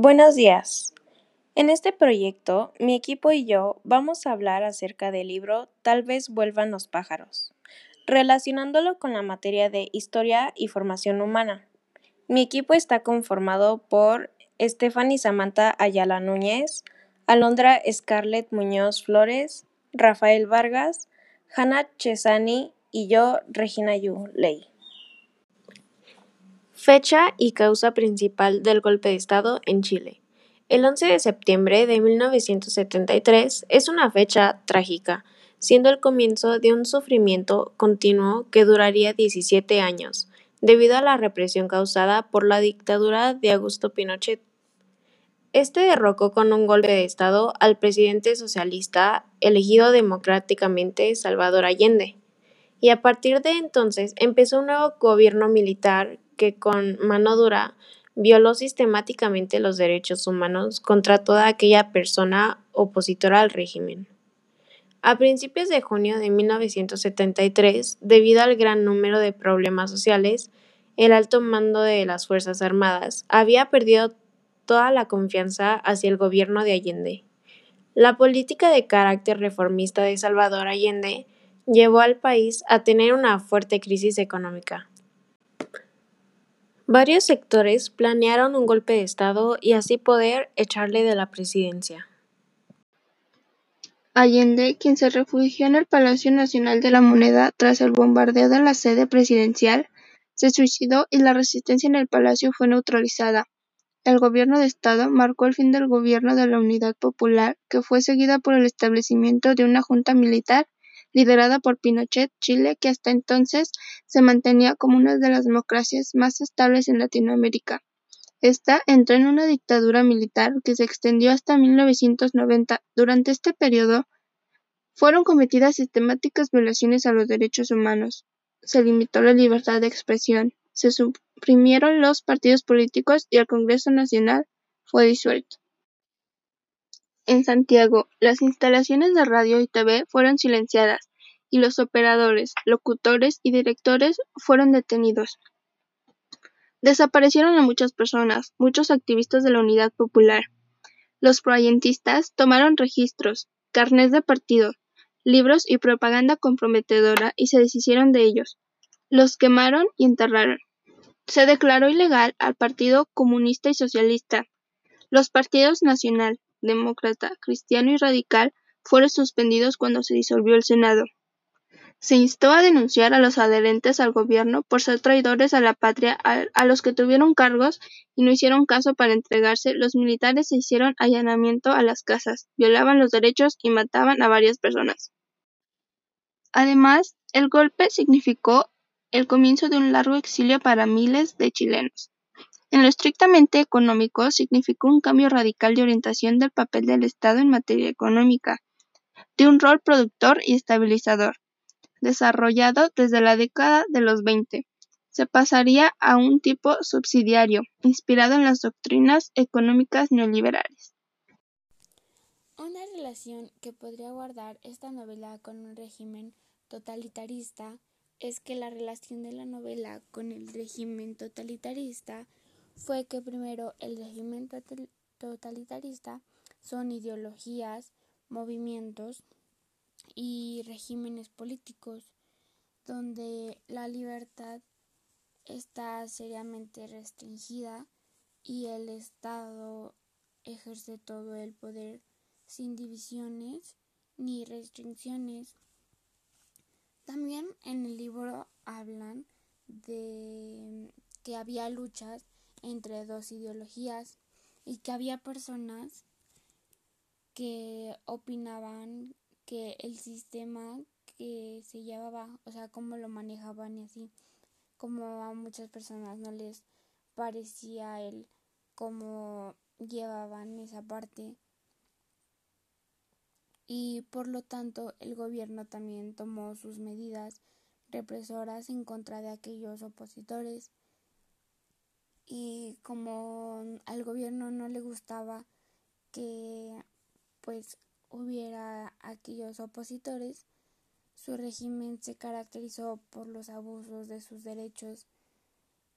Buenos días. En este proyecto, mi equipo y yo vamos a hablar acerca del libro Tal vez vuelvan los pájaros, relacionándolo con la materia de Historia y Formación Humana. Mi equipo está conformado por Stephanie Samantha Ayala Núñez, Alondra Scarlett Muñoz Flores, Rafael Vargas, Hannah Chesani y yo, Regina Yu Ley. Fecha y causa principal del golpe de Estado en Chile. El 11 de septiembre de 1973 es una fecha trágica, siendo el comienzo de un sufrimiento continuo que duraría 17 años, debido a la represión causada por la dictadura de Augusto Pinochet. Este derrocó con un golpe de Estado al presidente socialista elegido democráticamente Salvador Allende, y a partir de entonces empezó un nuevo gobierno militar que con mano dura violó sistemáticamente los derechos humanos contra toda aquella persona opositora al régimen. A principios de junio de 1973, debido al gran número de problemas sociales, el alto mando de las Fuerzas Armadas había perdido toda la confianza hacia el gobierno de Allende. La política de carácter reformista de Salvador Allende llevó al país a tener una fuerte crisis económica. Varios sectores planearon un golpe de Estado y así poder echarle de la presidencia. Allende, quien se refugió en el Palacio Nacional de la Moneda tras el bombardeo de la sede presidencial, se suicidó y la resistencia en el palacio fue neutralizada. El gobierno de Estado marcó el fin del gobierno de la Unidad Popular, que fue seguida por el establecimiento de una junta militar liderada por Pinochet, Chile, que hasta entonces se mantenía como una de las democracias más estables en Latinoamérica. Esta entró en una dictadura militar que se extendió hasta 1990. Durante este periodo fueron cometidas sistemáticas violaciones a los derechos humanos. Se limitó la libertad de expresión, se suprimieron los partidos políticos y el Congreso Nacional fue disuelto. En Santiago, las instalaciones de radio y TV fueron silenciadas y los operadores, locutores y directores fueron detenidos. Desaparecieron a muchas personas, muchos activistas de la Unidad Popular. Los proayentistas tomaron registros, carnés de partido, libros y propaganda comprometedora y se deshicieron de ellos. Los quemaron y enterraron. Se declaró ilegal al Partido Comunista y Socialista, los partidos Nacional, Demócrata, Cristiano y Radical fueron suspendidos cuando se disolvió el Senado. Se instó a denunciar a los adherentes al gobierno por ser traidores a la patria a, los que tuvieron cargos y no hicieron caso para entregarse. Los militares se hicieron allanamiento a las casas, violaban los derechos y mataban a varias personas. Además, el golpe significó el comienzo de un largo exilio para miles de chilenos. En lo estrictamente económico, significó un cambio radical de orientación del papel del Estado en materia económica, de un rol productor y estabilizador, desarrollado desde la década de los 20. Se pasaría a un tipo subsidiario, inspirado en las doctrinas económicas neoliberales. Una relación que podría guardar esta novela con un régimen totalitarista es que la relación de la novela con el régimen totalitarista fue que primero el régimen totalitarista son ideologías, movimientos y regímenes políticos donde la libertad está seriamente restringida y el Estado ejerce todo el poder sin divisiones ni restricciones. También en el libro hablan de que había luchas entre dos ideologías y que había personas que opinaban que el sistema que se llevaba, o sea, cómo lo manejaban y así, como a muchas personas no les parecía el cómo llevaban esa parte. Y por lo tanto el gobierno también tomó sus medidas represoras en contra de aquellos opositores. Y como al gobierno no le gustaba que pues hubiera aquellos opositores, su régimen se caracterizó por los abusos de sus derechos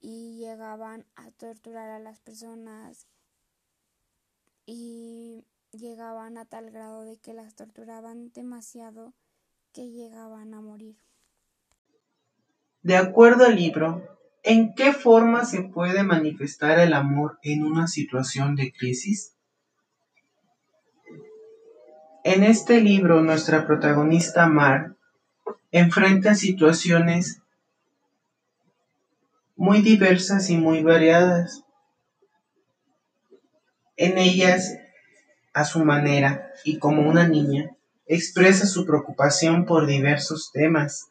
y llegaban a torturar a las personas y llegaban a tal grado de que las torturaban demasiado que llegaban a morir. De acuerdo al libro, ¿en qué forma se puede manifestar el amor en una situación de crisis? En este libro nuestra protagonista Mar enfrenta situaciones muy diversas y muy variadas. En ellas, a su manera y como una niña, expresa su preocupación por diversos temas,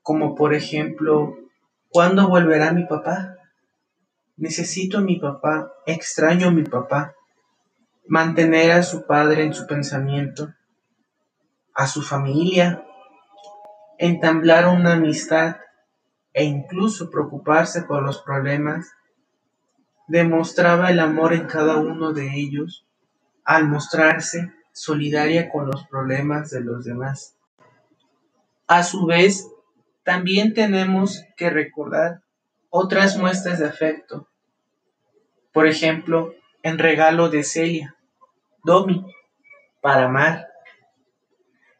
como por ejemplo, ¿cuándo volverá mi papá? Necesito a mi papá, extraño a mi papá mantener a su padre en su pensamiento, a su familia, entablar una amistad e incluso preocuparse por los problemas, demostraba el amor en cada uno de ellos al mostrarse solidaria con los problemas de los demás. A su vez, también tenemos que recordar otras muestras de afecto. Por ejemplo, en regalo de Celia, Domi, para Mar.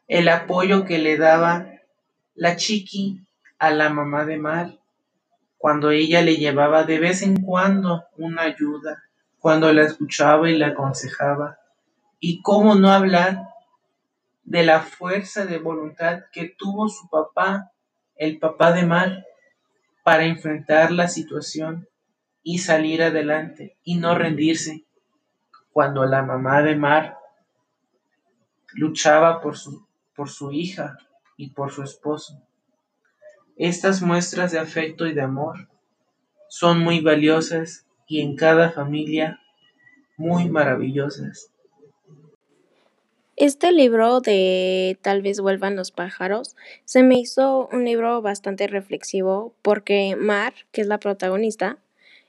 El apoyo que le daba la chiqui a la mamá de Mar, cuando ella le llevaba de vez en cuando una ayuda, cuando la escuchaba y la aconsejaba. Y cómo no hablar de la fuerza de voluntad que tuvo su papá, el papá de Mar, para enfrentar la situación y salir adelante y no rendirse cuando la mamá de Mar luchaba por su, por su hija y por su esposo. Estas muestras de afecto y de amor son muy valiosas y en cada familia muy maravillosas. Este libro de Tal vez vuelvan los pájaros se me hizo un libro bastante reflexivo porque Mar, que es la protagonista,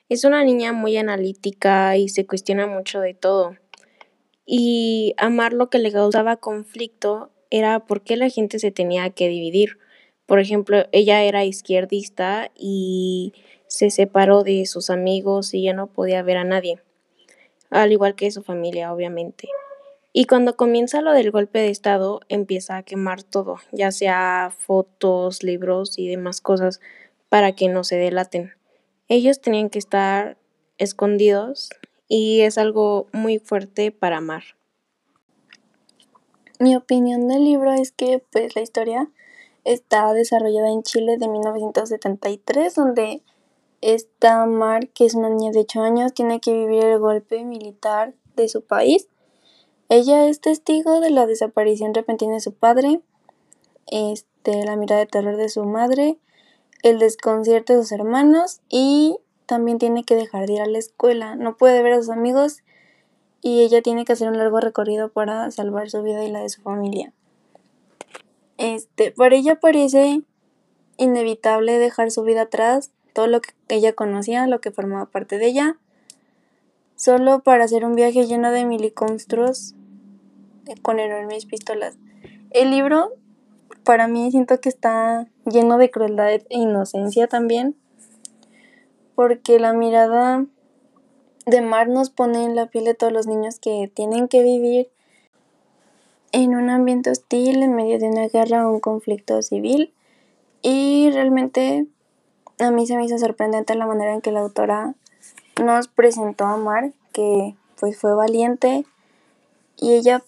es una niña muy analítica y se cuestiona mucho de todo. Y a Mar lo que le causaba conflicto era por qué la gente se tenía que dividir. Por ejemplo, ella era izquierdista y se separó de sus amigos y ya no podía ver a nadie, al igual que su familia, obviamente. Y cuando comienza lo del golpe de Estado, empieza a quemar todo, ya sea fotos, libros y demás cosas, para que no se delaten. Ellos tenían que estar escondidos y es algo muy fuerte para Mar. Mi opinión del libro es que pues la historia está desarrollada en Chile de 1973, donde esta Mar, que es una niña de 8 años, tiene que vivir el golpe militar de su país. Ella es testigo de la desaparición repentina de su padre, este, la mirada de terror de su madre, el desconcierto de sus hermanos y también tiene que dejar de ir a la escuela. No puede ver a sus amigos y ella tiene que hacer un largo recorrido para salvar su vida y la de su familia. Este, para ella parece inevitable dejar su vida atrás, todo lo que ella conocía, lo que formaba parte de ella, solo para hacer un viaje lleno de miliconstruos con enormes pistolas. El libro, para mí, siento que está lleno de crueldad e inocencia también, porque la mirada de Mar nos pone en la piel de todos los niños que tienen que vivir en un ambiente hostil, en medio de una guerra o un conflicto civil. Y realmente a mí se me hizo sorprendente la manera en que la autora nos presentó a Mar, que pues fue valiente y ella,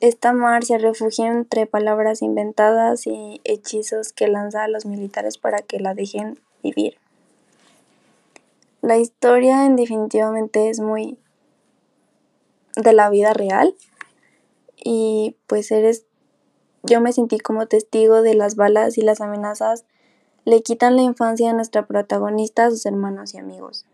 esta Mar se refugia entre palabras inventadas y hechizos que lanza a los militares para que la dejen vivir. La historia en definitivamente es muy de la vida real y pues eres yo me sentí como testigo de las balas y las amenazas le quitan la infancia a nuestra protagonista, a sus hermanos y amigos.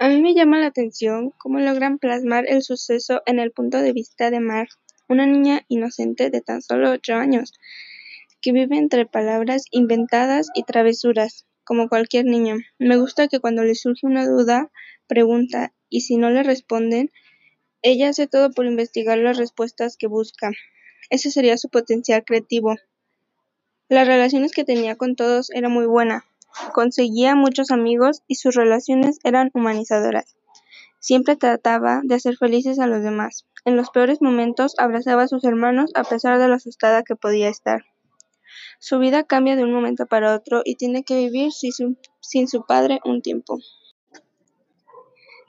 A mí me llama la atención cómo logran plasmar el suceso en el punto de vista de Mar, una niña inocente de tan solo ocho años, que vive entre palabras inventadas y travesuras, como cualquier niño. Me gusta que cuando le surge una duda, pregunta, y si no le responden, ella hace todo por investigar las respuestas que busca. Ese sería su potencial creativo. Las relaciones que tenía con todos era muy buena. Conseguía muchos amigos y sus relaciones eran humanizadoras. Siempre trataba de hacer felices a los demás. En los peores momentos abrazaba a sus hermanos a pesar de lo asustada que podía estar. Su vida cambia de un momento para otro y tiene que vivir sin su, padre un tiempo.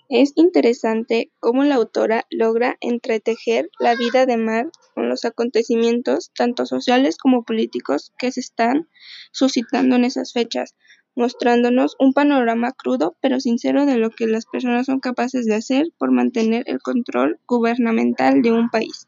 Es interesante cómo la autora logra entretejer la vida de Mar con los acontecimientos, tanto sociales como políticos, que se están suscitando en esas fechas, mostrándonos un panorama crudo pero sincero de lo que las personas son capaces de hacer por mantener el control gubernamental de un país.